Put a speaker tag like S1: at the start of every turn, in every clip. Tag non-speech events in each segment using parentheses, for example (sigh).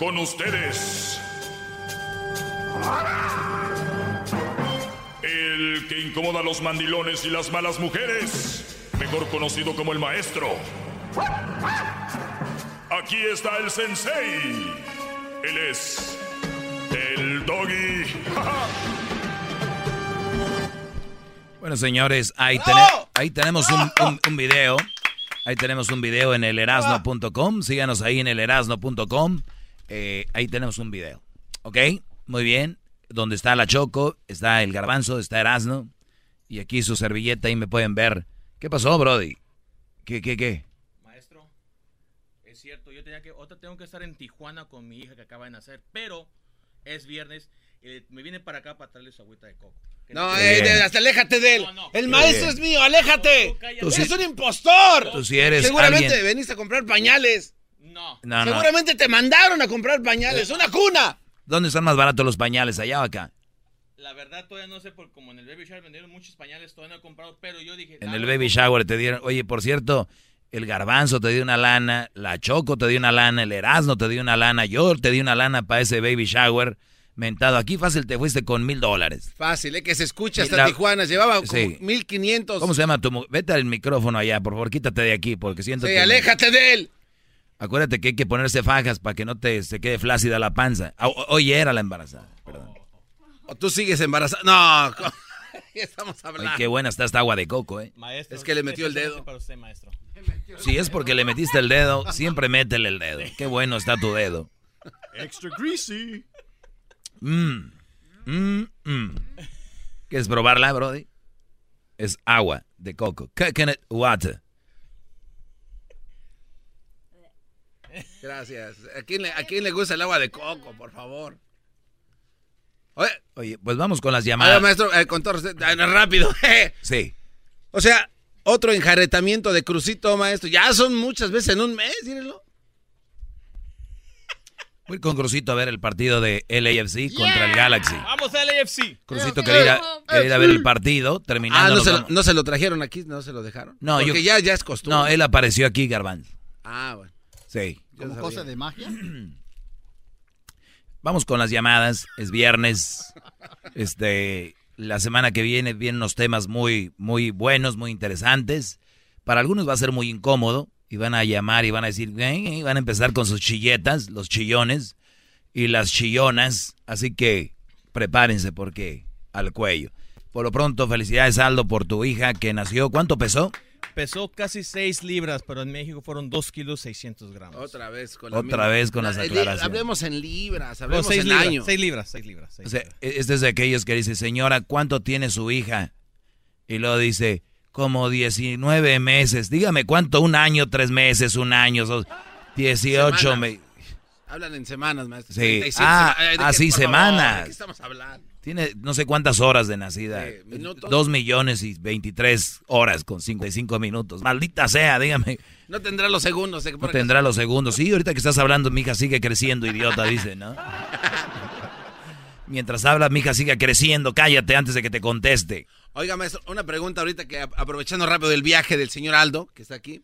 S1: Con ustedes. El que incomoda a los mandilones y las malas mujeres. Mejor conocido como el maestro. Aquí está el sensei. Él es el doggy.
S2: Bueno, señores, ahí, tene- ahí tenemos un, un- un video. Ahí tenemos un video en el erasno.com. Síganos ahí en el erasno.com. Eh, ahí tenemos un video. ¿Ok? Muy bien. Donde está la Choco, está el Garbanzo, está Erasno. Y aquí su servilleta, ahí me pueden ver. ¿Qué pasó, Brody? ¿Qué, qué, qué?
S3: Maestro, es cierto, yo tenía que, otra tengo que estar en Tijuana con mi hija que acaba de nacer, pero es viernes y me viene para acá para traerle su agüita de coco. ¿Qué
S4: No, eh, de- hasta aléjate de él.
S3: No, no.
S4: El maestro
S2: bien.
S4: es mío, aléjate.
S2: Tú sí-
S4: Eres un impostor.
S2: Tú si eres
S4: Seguramente
S2: alguien-
S4: veniste a comprar pañales.
S3: No.
S2: No, no.
S4: Seguramente te mandaron a comprar pañales. Una cuna.
S2: ¿Dónde están más baratos los pañales? ¿Allá o acá?
S3: La verdad todavía no sé, porque como en el Baby Shower vendieron muchos pañales, todavía no he comprado, pero yo dije...
S2: En
S3: ah,
S2: el baby shower te dieron, oye, por cierto, el garbanzo te dio una lana, la choco te dio una lana, el erasno te dio una lana, yo te di una lana para ese baby shower mentado. Aquí fácil te fuiste con mil dólares.
S4: Fácil, ¿eh? Que se escucha hasta
S2: la-
S4: Tijuana. Llevaba como
S2: Sí.
S4: 1500.
S2: ¿Cómo se llama tu mu- Vete al micrófono allá, por favor, quítate de aquí, porque siento
S4: Sí,
S2: que...
S4: aléjate de él.
S2: Acuérdate que hay que ponerse fajas para que no te se quede flácida la panza. Ah, o- Hoy era la embarazada, perdón.
S4: O tú sigues embarazada. No, co- (laughs) ¿qué estamos
S2: Ay,
S4: hablando?
S2: qué buena está esta agua de coco, ¿eh?
S3: Maestro,
S4: Es que le metió el dedo.
S3: Para usted, maestro.
S2: Si es porque le metiste el dedo, siempre métele el dedo. Qué bueno está tu dedo.
S1: Extra greasy.
S2: Mmm. Mmm. Mmm. ¿Quieres probarla, Brody? Es agua de coco. Coconut water.
S4: Gracias. ¿A quién, le, ¿A quién le gusta el agua de coco, por favor? Oye,
S2: Oye, pues vamos con las
S4: a
S2: llamadas.
S4: maestro, eh, con todo ah, rápido. (laughs)
S2: Sí.
S4: o sea, otro enjaretamiento de crucito, maestro. Ya son muchas veces en un mes, mírenlo.
S2: Voy con Crucito a ver el partido de LAFC contra el Galaxy.
S3: ¡Vamos al AFC!
S2: Crucito quería ir a, quería ir a ver el partido, terminando.
S4: Ah, ¿no se, lo,
S2: vamos-
S4: no se lo trajeron aquí? ¿No se lo dejaron?
S2: No,
S4: Porque
S2: yo-
S4: ya, ya es costumbre.
S2: No, él apareció aquí, Garbanzo.
S4: Ah, bueno.
S2: Sí.
S5: ¿Como
S4: sabía.
S5: cosa de magia? (clears throat)
S2: Vamos con las llamadas. Es viernes. Este, la semana que viene vienen unos temas muy, muy buenos, muy interesantes. Para algunos va a ser muy incómodo y van a llamar y van a decir, "Eh", y van a empezar con sus chilletas, los chillones y las chillonas. Así que prepárense porque al cuello. Por lo pronto, felicidades Aldo por tu hija que nació. ¿Cuánto pesó?
S3: Pesó casi 6 libras, pero en México fueron 2 kilos 600 gramos.
S4: Otra vez con la
S2: Otra vez con las aclaraciones.
S4: Hablemos en libras,
S3: No,
S4: hablemos
S3: 6
S4: en
S3: libras,
S4: años.
S3: 6 libras, 6 libras. seis
S2: O sea,
S3: libras.
S2: este es de aquellos que dice, señora, ¿cuánto tiene su hija? Y luego dice, como 19 meses. Dígame, ¿cuánto? Un año, tres meses, un año, dos- 18
S4: Semanas.
S2: meses.
S4: Hablan en semanas, maestro.
S2: Sí.
S4: 37
S2: Ah,
S4: sema- eh, ¿de
S2: ah,
S4: qué,
S2: sí,
S4: favor?
S2: semanas.
S4: ¿De qué estamos hablando?
S2: Tiene no sé cuántas horas de nacida.
S4: Minutos.
S2: Dos millones y 23 horas con 55 minutos. Maldita sea, dígame.
S4: No tendrá los segundos. eh,
S2: No tendrá los segundos. Sí, ahorita que estás hablando, mi hija sigue creciendo, idiota, dice, ¿no? Mientras habla, mi hija sigue creciendo. Cállate antes de que te conteste.
S4: Oiga, maestro, una pregunta ahorita que aprovechando rápido el viaje del señor Aldo, que está aquí.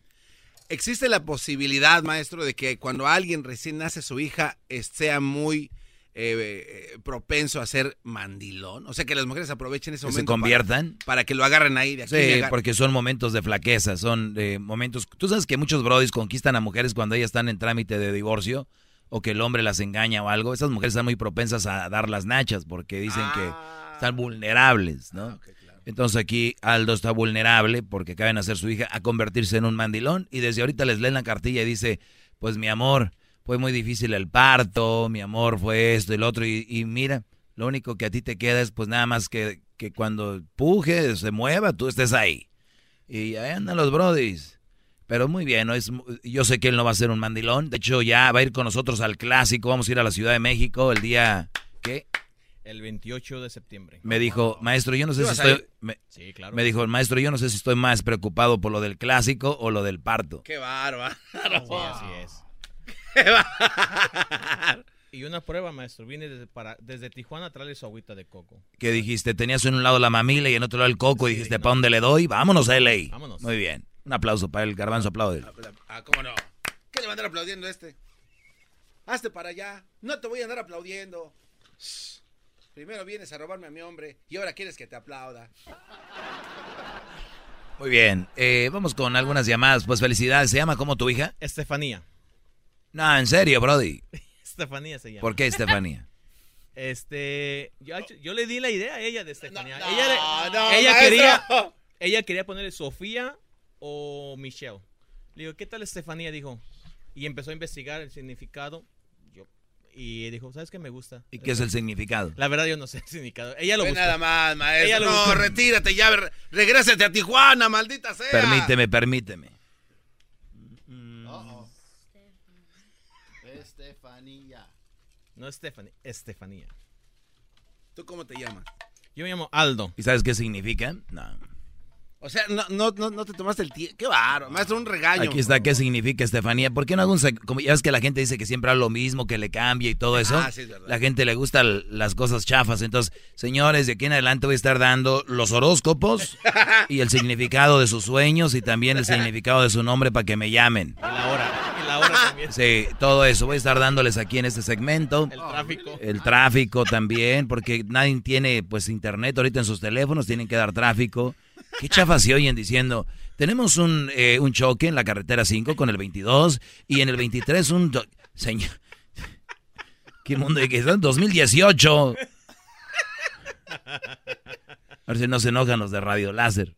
S4: ¿Existe la posibilidad, maestro, de que cuando alguien recién nace su hija eh, sea muy eh, eh, propenso a ser mandilón? O sea, que las mujeres aprovechen ese
S2: Que se
S4: momento para-
S2: conviertan.
S4: Para, que lo agarren ahí de aquí.
S2: Sí, porque son momentos de flaqueza, son eh, momentos... Tú sabes que muchos brodis conquistan a mujeres cuando ellas están en trámite de divorcio o que el hombre las engaña o algo. Esas mujeres están muy propensas a dar las nachas porque dicen
S4: Ah.
S2: que están vulnerables, ¿no?
S4: claro.
S2: Entonces aquí Aldo está vulnerable porque acaba de nacer su hija a convertirse en un mandilón y desde ahorita les leen la cartilla y dice, pues mi amor, fue muy difícil el parto, mi amor fue esto y lo otro y, y mira, lo único que a ti te queda es pues nada más que, que cuando puje, se mueva, tú estés ahí. Y ahí andan los brodis. Pero muy bien, ¿no? es, yo sé que él no va a ser un mandilón. De hecho, ya va a ir con nosotros al clásico. Vamos a ir a la Ciudad de México el día... ¿Qué?
S3: El 28 de septiembre.
S2: Me dijo, maestro, yo no sé
S4: ¿Tú
S2: si estoy... me-
S3: Sí, claro.
S2: me dijo maestro, yo no sé si estoy más preocupado por lo del clásico o lo del parto.
S4: Qué bárbaro.
S3: Sí, así es. Y una prueba, maestro. Vine desde, para, desde Tijuana a traerle su agüita de coco.
S2: Que dijiste, tenías en un lado la mamila y en otro lado el coco y dijiste,
S3: no.
S2: ¿para dónde le doy? Vámonos a LA.
S3: Vámonos.
S2: Muy bien. Un aplauso para el garbanzo aplaude.
S4: Ah, ¿cómo no? ¿Qué le va a andar aplaudiendo a este? Hazte para allá. No te voy a andar aplaudiendo. Primero vienes a robarme a mi hombre y ahora quieres que te aplauda.
S2: Muy bien. Eh, vamos con algunas llamadas. Pues felicidades. ¿Se llama como tu hija?
S3: Estefanía.
S2: No, en serio, Brody. (laughs)
S3: Estefanía se llama.
S2: ¿Por qué, Estefanía? (laughs)
S3: Este, yo, yo le di la idea a ella de Estefanía.
S4: No,
S3: ella le-
S4: no,
S3: ella
S4: maestro.
S3: quería, ella quería ponerle Sofía o Michelle. Le digo, ¿qué tal Estefanía? Dijo, y empezó a investigar el significado. Y dijo, ¿sabes qué me gusta?
S2: ¿Y qué es el significado?
S3: La verdad yo no sé el significado. Ella lo
S4: Ve
S3: buscó.
S4: nada más,
S3: Ella
S4: maestro.
S3: lo
S4: No,
S3: buscó.
S4: retírate ya. re- Regrésate a Tijuana, maldita sea.
S2: Permíteme, permíteme.
S5: Estefanía.
S3: No Estefanía, Estefanía.
S4: ¿Tú cómo te llamas?
S3: Yo me llamo Aldo.
S2: ¿Y sabes qué significa? No.
S4: O sea, no, no, no, no te tomaste el tiempo. Qué bárbaro. Maestro, un regaño.
S2: Aquí está, ¿qué significa Estefanía? ¿Por qué no hago un como ya ves que la gente dice que siempre habla lo mismo, que le cambia y todo eso?
S4: Ah, sí, es verdad.
S2: La gente le gusta l- las cosas chafas. Entonces, señores, de aquí en adelante voy a estar dando los horóscopos (laughs) y el significado de sus sueños y también el significado de su nombre para que me llamen.
S3: Y la hora. Y la hora también.
S2: Sí, todo eso. Voy a estar dándoles aquí en este segmento.
S3: El tráfico.
S2: El tráfico también, porque nadie tiene pues internet ahorita en sus teléfonos, tienen que dar tráfico. ¿Qué chafas se oyen diciendo? Tenemos un, eh, un choque en la carretera 5 con el 22 y en el 23 un... Señor... ¿Qué mundo de que son? 2018. A ver si no se enojan los de Radio Láser.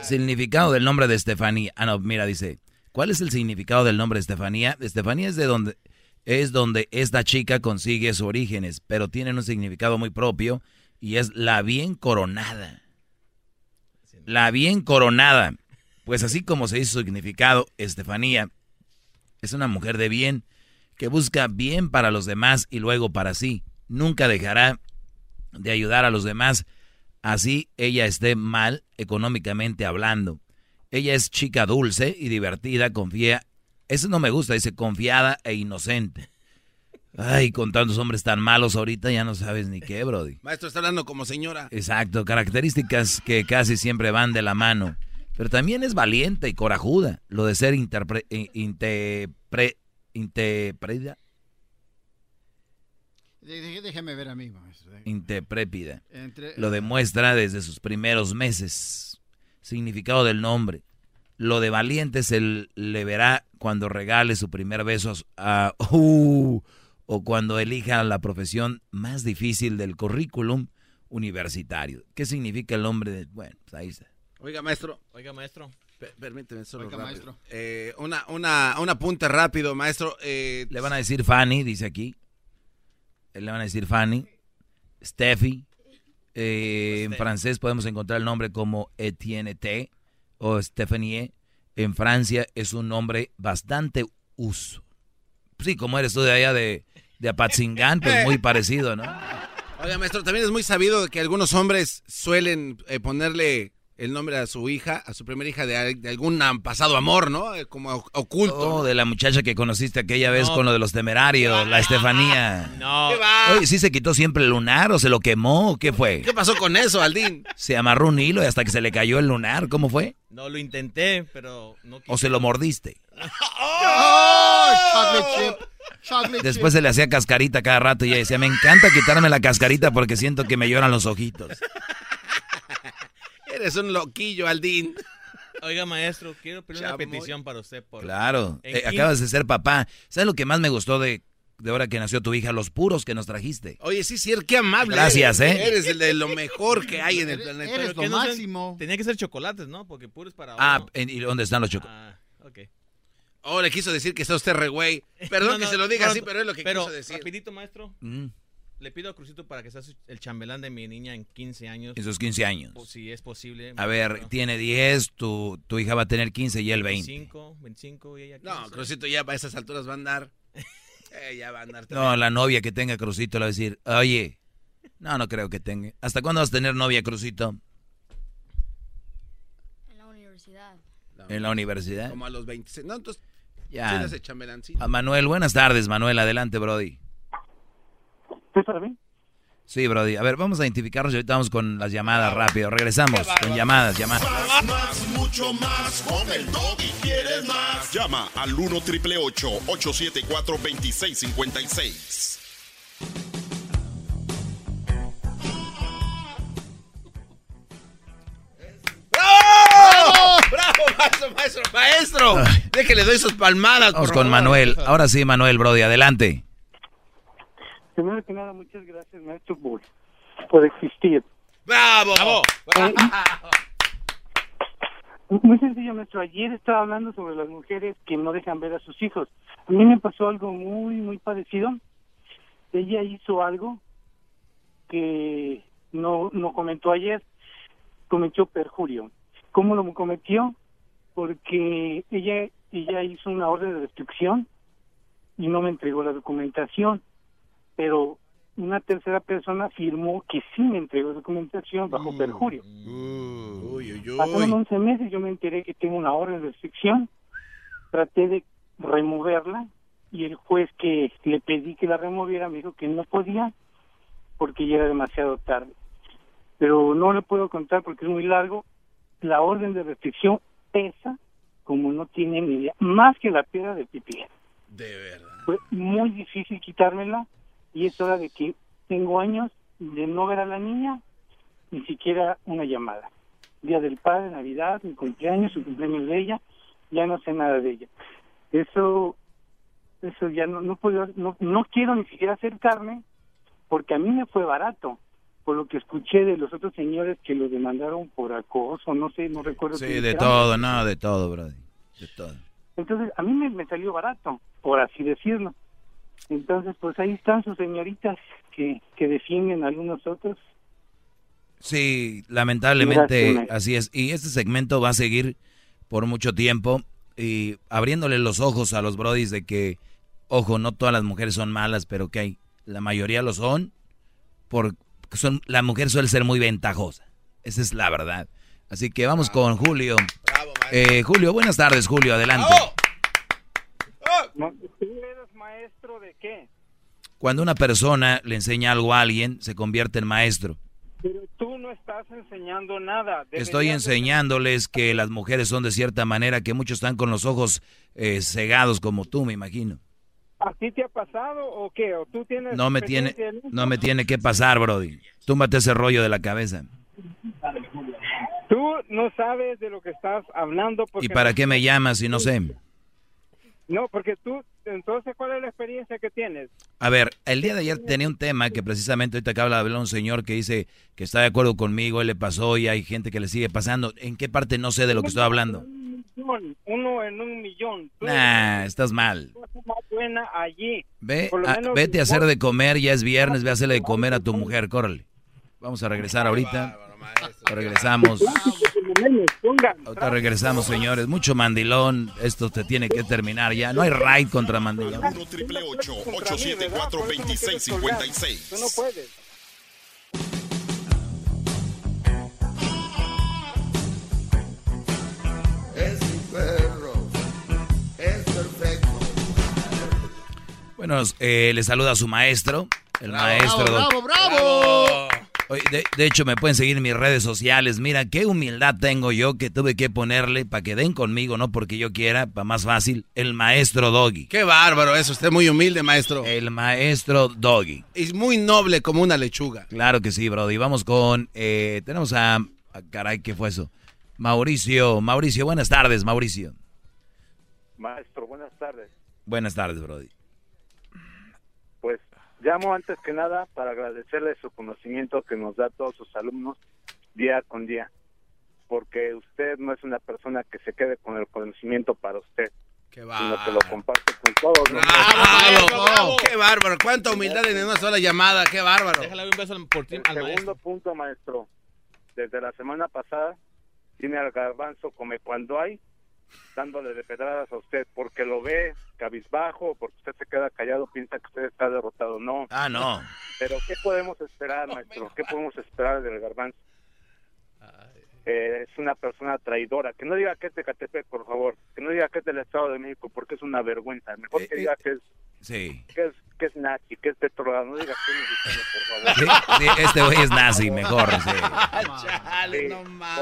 S2: Significado del nombre de Estefanía. Ah, no, mira, dice, ¿cuál es el significado del nombre de Estefanía? Estefanía es de donde es donde esta chica consigue sus orígenes, pero tienen un significado muy propio y es la bien coronada. La bien coronada. Pues así como se dice su significado, Estefanía es una mujer de bien que busca bien para los demás y luego para sí. Nunca dejará de ayudar a los demás así ella esté mal económicamente hablando. Ella es chica dulce y divertida, confía. Eso no me gusta, dice confiada e inocente. Ay, con tantos hombres tan malos ahorita ya no sabes ni qué, Brody. (laughs)
S4: Maestro, está hablando como señora.
S2: Exacto, características que casi siempre van de la mano. Pero también es valiente y corajuda. Lo de ser interpre, eh, interpre- interpreta-
S5: Dé- dé- Déjeme ver a mí, maestro.
S2: interprépida.
S5: Entre-
S2: Lo demuestra desde sus primeros meses. Significado del nombre. Lo de valiente se le verá cuando regale su primer beso a, a- (laughs) uh, o cuando elija la profesión más difícil del currículum universitario. ¿Qué significa el nombre de...? Bueno, pues ahí está.
S4: Oiga, maestro.
S3: Oiga, maestro.
S4: per- Permíteme solo
S5: Oiga,
S4: rápido.
S5: maestro.
S4: Eh, una, una, un apunte rápido, maestro. Eh,
S2: Le van a decir Fanny, dice aquí. Le van a decir Fanny. Steffi. Eh, en
S3: Steph.
S2: francés podemos encontrar el nombre como Etienne T o Stephanie. En Francia es un nombre bastante uso. Sí, como eres tú de allá de, de Apatzingán, pues muy (laughs) parecido, ¿no?
S4: Oiga, maestro, también es muy sabido que algunos hombres suelen eh, ponerle el nombre a su hija, a su primera hija de, al- de algún pasado amor, ¿no? Eh, Como oculto.
S2: Oh, de la muchacha que conociste aquella vez
S3: No.
S2: con lo de los temerarios, la Estefanía. (laughs)
S3: No.
S4: ¿Qué va?
S2: Oye, ¿sí se quitó siempre el lunar o se lo quemó o qué fue?
S4: ¿Qué pasó con eso, Aldín?
S2: Se amarró un hilo y hasta que se le cayó el lunar, ¿cómo fue?
S3: No lo intenté, pero no
S2: ¿O se lo mordiste? (laughs)
S5: ¡Oh! Chocolate chip.
S2: Después se le hacía cascarita cada rato y ella decía, me encanta quitarme la cascarita porque siento que me lloran los ojitos. (laughs)
S4: Eres un loquillo, Aldín.
S3: Oiga, maestro, quiero pedir una petición para usted. Por...
S2: Claro, eh, acabas de ser papá. ¿Sabes lo que más me gustó de, de ahora que nació tu hija? Los puros que nos trajiste.
S4: Oye, sí, sí, qué amable.
S2: Gracias,
S4: eres.
S2: ¿eh?
S4: Eres el de lo mejor que hay en el planeta.
S5: eres lo
S3: no
S5: máximo.
S3: Tenía que ser chocolates, ¿no? Porque puro es para
S2: Ah,
S3: uno.
S2: ¿en- ¿y dónde están los chocolates?
S3: Ah, ok.
S4: Oh, le quiso decir que está usted re güey. (laughs) Perdón
S3: No,
S4: que
S3: no,
S4: se lo diga
S3: no,
S4: así, pero es lo que
S3: pero,
S4: quiso decir.
S3: rapidito, maestro,
S2: Mm,
S3: le pido a Crucito para que sea su- el chambelán de mi niña en 15 años.
S2: esos 15 años.
S3: o si es posible.
S2: A ver, tiene 10, tu, tu hija va a tener 15 y él 20.
S3: 25, 25 y ella 15.
S4: No, Crucito ya a esas alturas va a andar. (laughs) Eh, ya va a andar.
S2: No, la novia que tenga Crucito le va a decir, oye, no, no creo que tenga. ¿Hasta cuándo vas a tener novia, Crucito?
S6: En la universidad.
S2: ¿En la universidad?
S4: Como a los 26. No, entonces,
S2: Ya. A Manuel, buenas tardes, Manuel. Adelante, Brody.
S7: ¿Sí para mí?
S2: Sí, Brody. A ver, vamos a identificarnos y ahorita vamos con las llamadas rápido. Regresamos con llamadas, llamadas.
S8: Más, más, mucho más. Con el doggy quieres más. Llama al 1 triple 874 2656.
S4: ¡Bravo! ¡Bravo, maestro, maestro, maestro!
S2: Ay.
S4: Déjale, doy sus palmadas.
S2: Vamos
S4: por
S2: con
S4: favor.
S2: Manuel. Ahora sí, Manuel, Brody, adelante.
S7: Primero que nada, muchas gracias, maestro, por, por existir.
S4: ¡Bravo!
S7: Eh, Muy sencillo, maestro. Ayer estaba hablando sobre las mujeres que no dejan ver a sus hijos. A mí me pasó algo muy, muy parecido. Ella hizo algo que no, no comentó ayer. Cometió perjurio. ¿Cómo lo cometió? Porque ella, ella hizo una orden de restricción y no me entregó la documentación. Pero una tercera persona firmó que sí me entregó documentación bajo perjurio.
S4: Uy, uy,
S7: Pasaron
S4: uy.
S7: 11 meses, yo me enteré que tengo una orden de restricción, traté de removerla y el juez que le pedí que la removiera me dijo que no podía porque ya era demasiado tarde. Pero no le puedo contar porque es muy largo. La orden de restricción pesa como no tiene ni idea, más que la piedra de pipí.
S4: De verdad.
S7: Fue muy difícil quitármela y es hora de que tengo años de no ver a la niña, ni siquiera una llamada. Día del Padre, Navidad, mi cumpleaños, su cumpleaños de ella, ya no sé nada de ella. Eso, eso ya no, no puedo, no, no quiero ni siquiera acercarme porque a mí me fue barato. Por lo que escuché de los otros señores que lo demandaron por acoso, no sé, no recuerdo.
S2: Sí, de todo, no, de todo, Brody. De todo.
S7: Entonces, a mí me, me salió barato, por así decirlo. Entonces, pues ahí están sus señoritas que, que defienden a algunos otros.
S2: Sí, lamentablemente
S7: Gracias,
S2: así es. Y este segmento va a seguir por mucho tiempo y abriéndole los ojos a los brodis de que, ojo, no todas las mujeres son malas, pero que hay, la mayoría lo son, porque son, la mujer suele ser muy ventajosa. Esa es la verdad. Así que vamos con Julio.
S4: Bravo.
S2: Eh, Julio, buenas tardes, Julio, adelante.
S4: ¡Bravo!
S7: ¿Tú eres maestro de qué?
S2: Cuando una persona le enseña algo a alguien, se convierte en maestro.
S7: Pero tú no estás enseñando nada.
S2: Estoy enseñándoles que las mujeres son de cierta manera, que muchos están con los ojos eh, cegados como tú, me imagino.
S7: ¿A ti te ha pasado o qué? ¿O tú tienes
S2: No me tiene, no me tiene que pasar, Brody. Túmbate ese rollo de la cabeza.
S7: Tú no sabes de lo que estás hablando. Porque
S2: ¿Y para qué me llamas si no sé?
S7: No, porque tú, entonces, ¿cuál es la experiencia que tienes?
S2: A ver, el día de ayer tenía un tema que precisamente ahorita acaba de hablar un señor que dice que está de acuerdo conmigo, él le pasó y hay gente que le sigue pasando. ¿En qué parte no sé de lo que estoy hablando?
S7: Millón, uno en un millón. Tú
S2: Nah, estás mal.
S7: más buena allí.
S2: Ve, a-
S7: menos-
S2: vete a hacer de comer, ya es viernes, ve a hacerle de comer a tu mujer, córrele. Vamos a regresar ahorita. Regresamos. Ahorita regresamos, señores. Mucho mandilón. Esto te tiene que terminar ya. No hay raid contra mandilón.
S8: 1 triple 874 2656.
S7: Tú no puedes.
S2: Bueno, eh, le saluda a su maestro. El
S4: Bravo,
S2: maestro.
S5: ¡Bravo, bravo, bravo!
S2: Oye, de, de hecho, me pueden seguir en mis redes sociales. Mira, qué humildad tengo yo que tuve que ponerle para que den conmigo, no porque yo quiera, para más fácil, el maestro Doggy.
S4: Qué bárbaro es usted, muy humilde, maestro.
S2: El maestro Doggy.
S4: Es muy noble como una lechuga.
S2: Claro que sí, Brody. Vamos con. eh, tenemos a. a- Caray, ¿qué fue eso? Mauricio. Mauricio, buenas tardes, Mauricio.
S6: Maestro, buenas tardes.
S2: Buenas tardes, Brody.
S6: Llamo antes que nada para agradecerle su conocimiento que nos da a todos sus alumnos día con día, porque usted no es una persona que se quede con el conocimiento para usted,
S4: Qué
S6: sino que lo comparte con todos. los
S4: ¡Bravo! ¡Qué bárbaro! ¡Cuánta humildad en una sola llamada! ¡Qué bárbaro!
S3: Déjale un beso al, por ti,
S6: El
S3: al maestro.
S6: segundo punto, maestro, desde la semana pasada tiene al garbanzo come cuando hay, dándole de pedradas a usted, porque lo ve cabizbajo, porque usted se queda callado, piensa que usted está derrotado. No.
S2: Ah, no.
S6: Pero ¿qué podemos esperar, maestro? ¿Qué podemos esperar del garbanzo? Eh, es una persona traidora. Que no diga que es de Catepec, por favor. Que no diga que es del Estado de México, porque es una vergüenza. Mejor que diga que es,
S2: Sí.
S6: que es, que es nazi, que es petrolado. No diga que es mexicano,
S2: Sí,
S6: por favor.
S2: sí, este güey es nazi, mejor, sí. (laughs)
S6: Sí,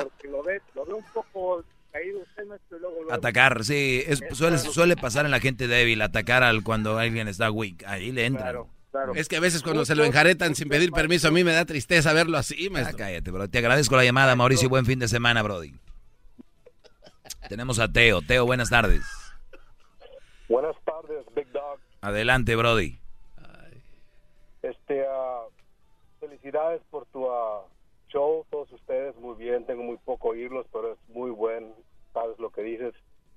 S6: porque lo ve, lo ve un poco caído usted, maestro, y luego, luego-
S2: Atacar, sí. Es, suele, suele pasar en la gente débil, atacar al cuando alguien está weak. Ahí le entran.
S6: Claro.
S4: Es que a veces cuando se lo enjaretan sin pedir permiso, a mí me da tristeza verlo así,
S2: Ah,
S4: maestro.
S2: cállate, bro. Te agradezco la llamada, Mauricio. Buen fin de semana, Brody. Tenemos a Teo. Teo, buenas tardes.
S9: Buenas tardes, Big Dog.
S2: Adelante, Brody.
S9: Este, ah, felicidades por tu ah, show, todos ustedes, muy bien, tengo muy poco oírlos, pero es muy buen, que dices.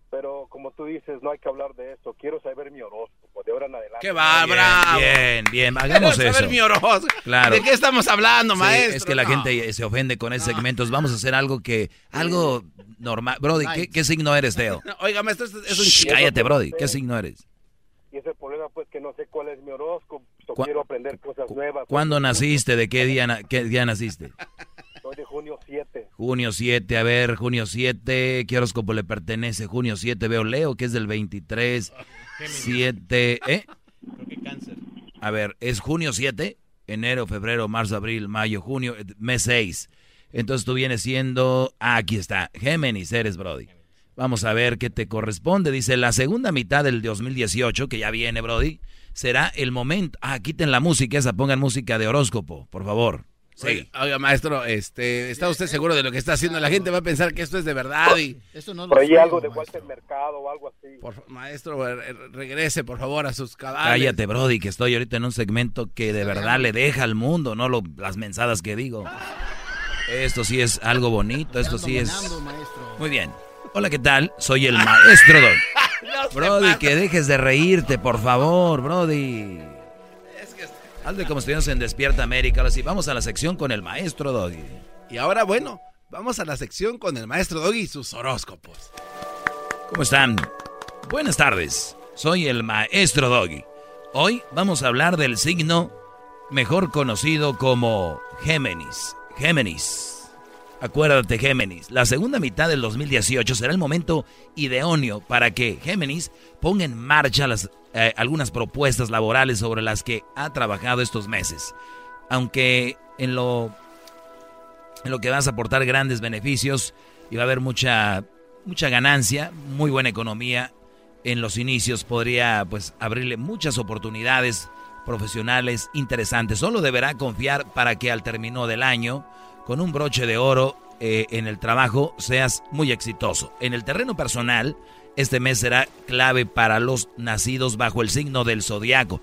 S9: Pero como tú dices, no hay que hablar de eso, quiero saber mi horóscopo, de ahora en adelante.
S4: ¡Qué va, bravo!
S2: Bien, bien, hagamos
S4: Quiero saber
S2: eso.
S4: mi horóscopo.
S2: Claro.
S4: ¿De qué estamos hablando,
S2: Sí,
S4: maestro?
S2: es que la
S4: No.
S2: gente se ofende con ese segmento. Vamos a hacer algo que, algo normal. Brody, ¿qué, qué signo eres, Teo?
S4: No, (laughs) Oiga, maestro, esto es un
S2: Shh, cállate, Brody. ¿Qué signo eres?
S9: Y ese problema, pues, que no sé cuál es mi horóscopo, so
S2: ¿Cu-
S9: quiero aprender cosas nuevas.
S2: ¿Cuándo naciste? ¿De qué día, na- qué día naciste?
S9: Soy de junio 7.
S2: Junio 7, a ver, junio 7, ¿qué horóscopo le pertenece? Junio 7, veo Leo, que es del 23, 7, (laughs) ¿eh?
S3: Creo que cáncer.
S2: A ver, es junio 7, enero, febrero, marzo, abril, mayo, junio, eh, mes 6. Entonces tú vienes siendo, ah, aquí está, Géminis eres, Brody. Vamos a ver qué te corresponde. Dice, la segunda mitad del 2018, que ya viene, Brody, será el momento. Ah, quiten la música esa, pongan música de horóscopo, por favor. Sí.
S4: Oiga, maestro, este, ¿está usted seguro de lo que está haciendo? La gente va a pensar que esto es de verdad y... (gasps)
S5: Eso no
S9: Por ahí algo de Walter Mercado o algo así.
S4: Por maestro, re- regrese, por favor, a sus cabales.
S2: Cállate, Brody, que estoy ahorita en un segmento que de verdad le deja al mundo, no lo- las mensadas que digo. Esto sí es algo bonito, esto sí es... Muy bien. Hola, ¿qué tal? Soy el maestro Don. (laughs) Brody, que dejes de reírte, por favor, Brody. Hazle como estuvimos en Despierta América. Ahora sí, vamos a la sección con el maestro Doggy.
S4: Y ahora, bueno, vamos a la sección con el maestro Doggy y sus horóscopos.
S2: ¿Cómo están? Buenas tardes. Soy el maestro Doggy. Hoy vamos a hablar del signo mejor conocido como Géminis. Géminis. Acuérdate, Géminis. La segunda mitad del 2018 será el momento idóneo para que Géminis ponga en marcha las, eh, algunas propuestas laborales sobre las que ha trabajado estos meses. Aunque en lo en lo que vas a aportar grandes beneficios y va a haber mucha, mucha ganancia, muy buena economía. En los inicios podría pues abrirle muchas oportunidades profesionales interesantes. Solo deberá confiar para que al término del año, con un broche de oro eh, en el trabajo, seas muy exitoso. En el terreno personal, este mes será clave para los nacidos bajo el signo del zodiaco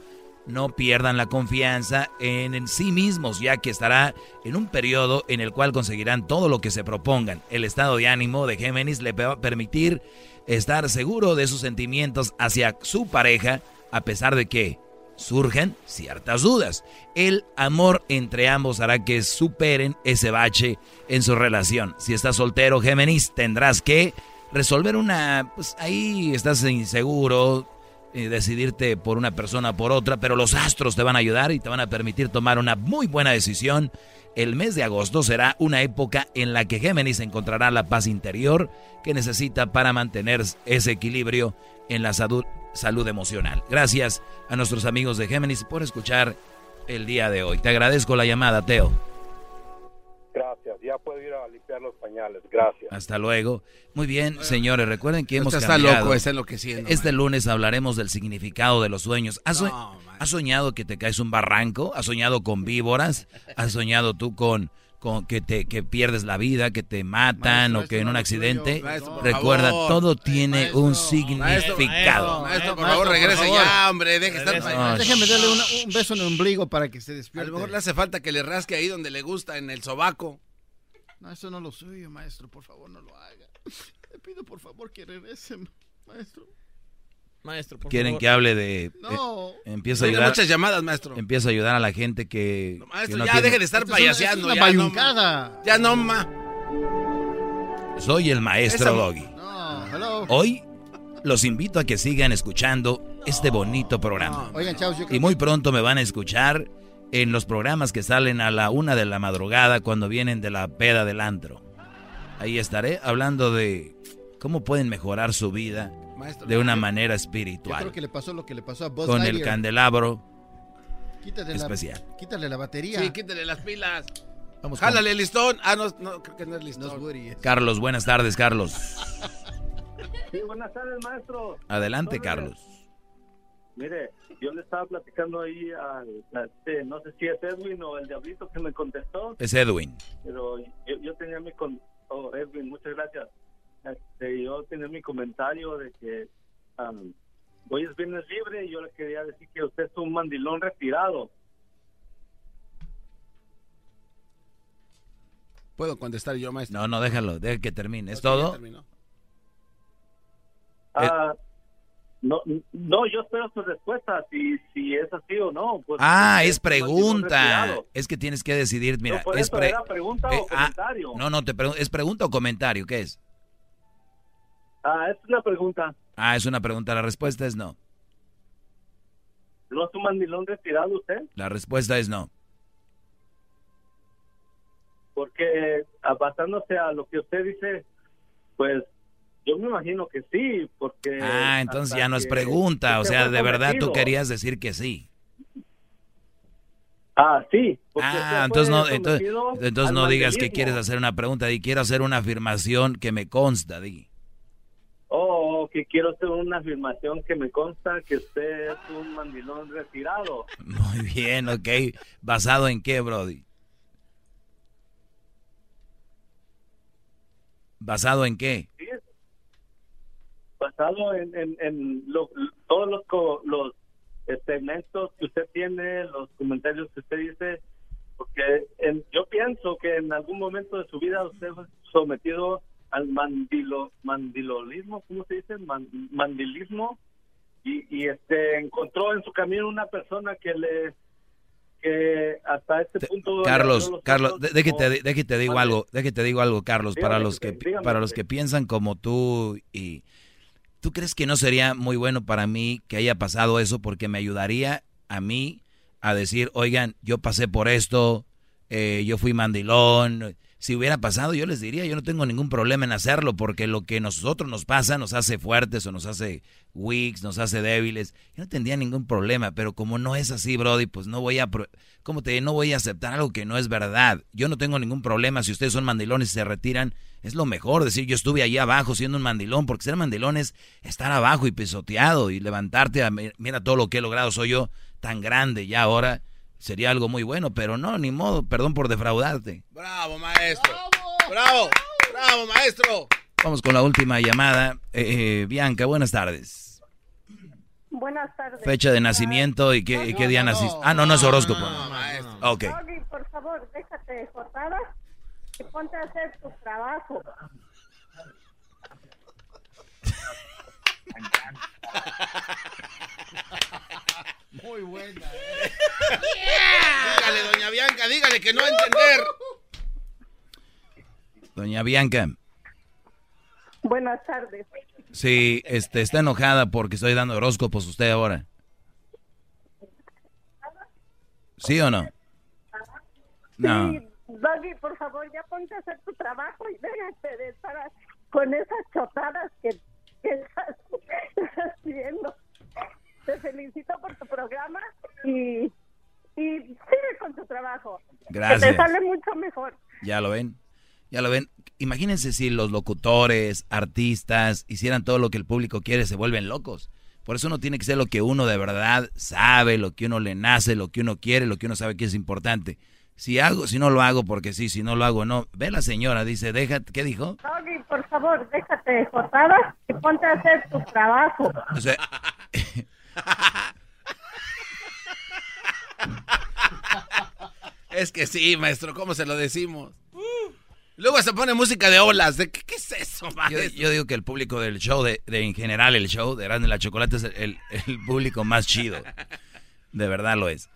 S2: no pierdan la confianza en, sí mismos, ya que estará en un periodo en el cual conseguirán todo lo que se propongan. El estado de ánimo de Géminis le va a permitir estar seguro de sus sentimientos hacia su pareja, a pesar de que surgen ciertas dudas. El amor entre ambos hará que superen ese bache en su relación. Si estás soltero, Géminis, tendrás que resolver una... Pues ahí estás inseguro, eh, decidirte por una persona o por otra, pero los astros te van a ayudar y te van a permitir tomar una muy buena decisión. El mes de agosto será una época en la que Géminis encontrará la paz interior que necesita para mantener ese equilibrio en la salud, salud emocional. Gracias a nuestros amigos de Géminis por escuchar el día de hoy. Te agradezco la llamada, Teo.
S6: Ir a limpiar los pañales. Gracias.
S2: Hasta luego. Muy bien, señores, recuerden que hemos
S4: está
S2: cambiado.
S4: loco, está enloqueciendo,
S2: Este lunes hablaremos del significado de los sueños. ¿Has,
S4: No,
S2: has soñado que te caes un barranco? ¿Has soñado con víboras? ¿Has soñado tú con, con que te que pierdes la vida, que te matan
S5: Maestro,
S2: o que en un accidente?
S5: Maestro,
S2: Recuerda,
S4: favor.
S2: todo tiene
S5: Maestro,
S2: un
S5: maestro,
S2: significado.
S4: Maestro, por favor,
S3: por
S4: regrese
S3: favor.
S4: ya, hombre. Deje estar.
S5: Déjeme darle una- un beso en el ombligo para que se
S4: A
S5: despierte.
S4: lo mejor le hace falta que le rasque ahí donde le gusta, en el sobaco.
S5: No, eso no lo suyo, maestro. Por favor, no lo haga. Le pido por favor que regrese, maestro.
S3: Maestro, por
S2: Quieren
S3: favor.
S2: que hable de...
S5: No.
S2: eh, empieza a ayudar,
S4: muchas llamadas, maestro.
S2: empieza a ayudar a la gente que... que
S4: Maestro,
S2: no
S4: ya
S2: tiene-
S4: deje de estar
S5: Esto es una-
S4: payaseando. ya, no, ya no, ma.
S2: Soy el maestro Doggy.
S5: No, hello.
S2: Hoy los invito a que sigan escuchando este bonito programa.
S5: Oigan, chavos, yo creo
S2: Y muy pronto me van a escuchar en los programas que salen a la una de la madrugada cuando vienen de la peda del antro. Ahí estaré hablando de cómo pueden mejorar su vida
S4: Maestro.
S2: de una manera
S5: Yo creo
S2: espiritual.
S5: que le pasó lo que le pasó a Buzz
S2: Con el candelabro
S5: Quítale
S2: especial.
S5: La, quítale la batería.
S4: Sí, quítale las pilas.
S2: Vamos con
S4: Jálale el listón. Ah, no, no, creo que no es listón.
S5: Es-
S2: Carlos, buenas tardes, Carlos.
S6: Sí, buenas tardes, maestro.
S2: Adelante, Carlos.
S6: Mire, yo le estaba platicando ahí al, a este, no sé si es Edwin o el diablito que me contestó,
S2: Es Edwin.
S6: pero yo, yo tenía mi con oh, Edwin, muchas gracias. Este, yo tenía mi comentario de que am, hoy es viernes libre y yo le quería decir que usted es un mandilón retirado.
S4: Puedo contestar yo, maestro.
S2: No, no, déjalo, deja que termine. ¿Es
S4: ya
S2: todo?
S4: terminó.
S6: Ah, no, no, yo espero su respuesta, si, si es así o no. Pues,
S2: Ah,
S6: usted
S2: es pregunta. Es que tienes que decidir, mira,
S6: No,
S2: es pre-
S6: pregunta
S2: eh,
S6: o
S2: ah,
S6: comentario.
S2: No, no, te pregun- ¿es pregunta o comentario? ¿Qué es?
S6: Ah, es una pregunta.
S2: Ah, es una pregunta, la respuesta es no.
S6: ¿No es un mandilón retirado usted?
S2: La respuesta es no.
S6: Porque ah, basándose a lo que usted dice, pues yo me imagino que sí, porque...
S2: Ah, entonces ya no es pregunta, o sea, de verdad tú querías decir que sí.
S6: Ah, sí.
S2: Ah, entonces no, entonces, entonces no digas que quieres hacer una pregunta, di quiero hacer una afirmación que me consta, di.
S6: Oh, que quiero hacer una afirmación que me consta que usted es un mandilón retirado.
S2: Muy bien, ok. ¿Basado en qué, Brody? ¿Basado en qué?
S6: ¿sí? Basado en, en, en lo- todos los, los segmentos que usted tiene, los comentarios que usted dice, porque en- yo pienso que en algún momento de su vida usted fue sometido al mandilo, mandilolismo, ¿cómo se dice? Man- mandilismo, y, y este encontró en su camino una persona que le que hasta este punto
S2: Carlos,
S6: los
S2: Carlos, de- déjate, de- digo algo, déjate digo algo, Carlos, para los que
S6: dígame
S2: para los que piensan como tú y ¿tú crees que no sería muy bueno para mí que haya pasado eso porque me ayudaría a mí a decir, oigan, yo pasé por esto, eh, yo fui mandilón. Si hubiera pasado, yo les diría, yo no tengo ningún problema en hacerlo, porque lo que nosotros nos pasa nos hace fuertes o nos hace weaks, nos hace débiles. Yo no tendría ningún problema, pero como no es así, Brody, pues no voy a, ¿cómo te no voy a aceptar algo que no es verdad. Yo no tengo ningún problema si ustedes son mandilones y se retiran. Es lo mejor decir, yo estuve allí abajo siendo un mandilón, porque ser mandilón es estar abajo y pisoteado y levantarte a, mira todo lo que he logrado, soy yo tan grande ya ahora. Sería algo muy bueno, pero no, ni modo, perdón por defraudarte.
S4: Bravo, maestro. Bravo, bravo, maestro.
S2: Vamos con la última llamada. Eh, eh, Bianca, buenas tardes.
S10: Buenas tardes.
S2: Fecha de nacimiento y qué, y qué día naciste. Ah, no, no es horóscopo. Ok.
S10: Doggy, por favor, déjate de jotadas y ponte a hacer tu trabajo. (laughs)
S5: Muy buena.
S4: Dígale, doña Bianca, dígale que no va a entender.
S2: Doña Bianca,
S10: Buenas tardes.
S2: si este, está enojada porque estoy dando horóscopos usted ahora. ¿Sí o no? No.
S10: Sí, Doggy, por favor, ya ponte a hacer tu trabajo y déjate de estar con esas chotadas que, que estás (laughs) haciendo. Te felicito por tu programa y, y sigue con tu trabajo. Que
S2: Gracias.
S10: te sale mucho mejor.
S2: Ya lo ven. Ya lo ven. Imagínense si los locutores, artistas, hicieran todo lo que el público quiere, se vuelven locos. Por eso uno tiene que ser lo que uno de verdad sabe, lo que uno le nace, lo que uno quiere, lo que uno sabe que es importante. Si hago, si no lo hago porque sí, si no lo hago no. Ve la señora, dice, déjate, ¿qué dijo?
S10: Doggy, por favor, déjate de y ponte a hacer tu trabajo.
S2: O sea, (laughs)
S4: Es que sí, maestro, ¿cómo se lo decimos? Luego se pone música de olas. ¿De qué, qué es eso,
S2: yo,
S4: maestro?
S2: yo digo que el público del show, de, de en general el show de Grande la Chocolate es el, el público más chido. De verdad lo es.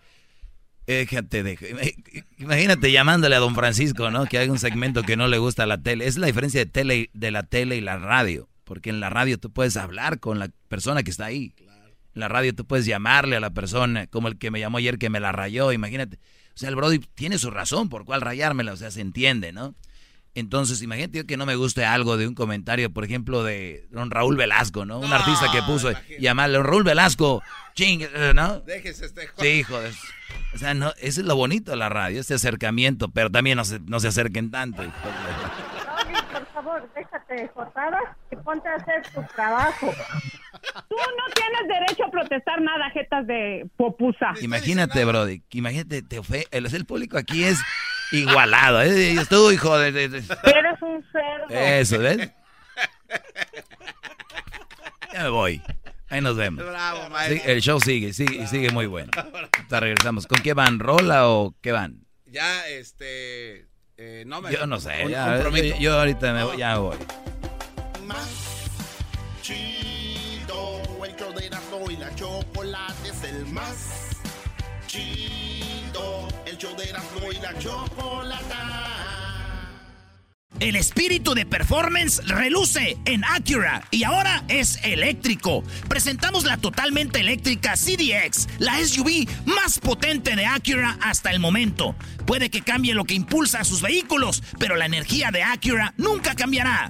S2: Déjate de... Imagínate llamándole a don Francisco, ¿no? Que haga un segmento que no le gusta a la tele. Es la diferencia de, tele, de la tele y la radio. Porque en la radio tú puedes hablar con la persona que está ahí. En la radio tú puedes llamarle a la persona, como el que me llamó ayer que me la rayó, imagínate. O sea, el Brody tiene su razón por cuál rayármela, o sea, se entiende, ¿no? Entonces, imagínate yo que no me guste algo de un comentario, por ejemplo, de don Raúl Velasco, ¿no? Un artista que puso, llamarle don Raúl Velasco, ching, ¿no?
S4: Déjese este
S2: Sí, hijo de... O sea, no, eso es lo bonito de la radio, este acercamiento, pero también no se, no se acerquen tanto. hijo de-
S10: Doggy, por favor, déjate de jotadas y ponte a hacer tu trabajo.
S11: Tú no protestar nada, jetas de popusa.
S2: Imagínate, Brody, imagínate, te ofe- el, el público aquí es igualado, ¿eh? Y tú, hijo de... de- de-
S10: Eres un cerdo.
S2: Eso, ¿ves? Ya me voy. Ahí nos vemos.
S4: Bravo,
S2: Sí,
S4: maestro.
S2: el show sigue, sigue, sigue muy bueno. Ahorita regresamos. ¿Con qué van? ¿Rola o qué van?
S4: Ya, este... eh, no,
S2: Yo no sé.
S4: Un-
S2: ya,
S4: compromiso.
S2: yo, yo ahorita me voy, ya me voy.
S8: Chido, show de Y la chocolate es el más chido. El show de Erasmo y la chocolata.
S12: El espíritu de performance reluce en Acura y ahora es eléctrico. Presentamos la totalmente eléctrica CDX, la SUV más potente de Acura hasta el momento. Puede que cambie lo que impulsa a sus vehículos, pero la energía de Acura nunca cambiará.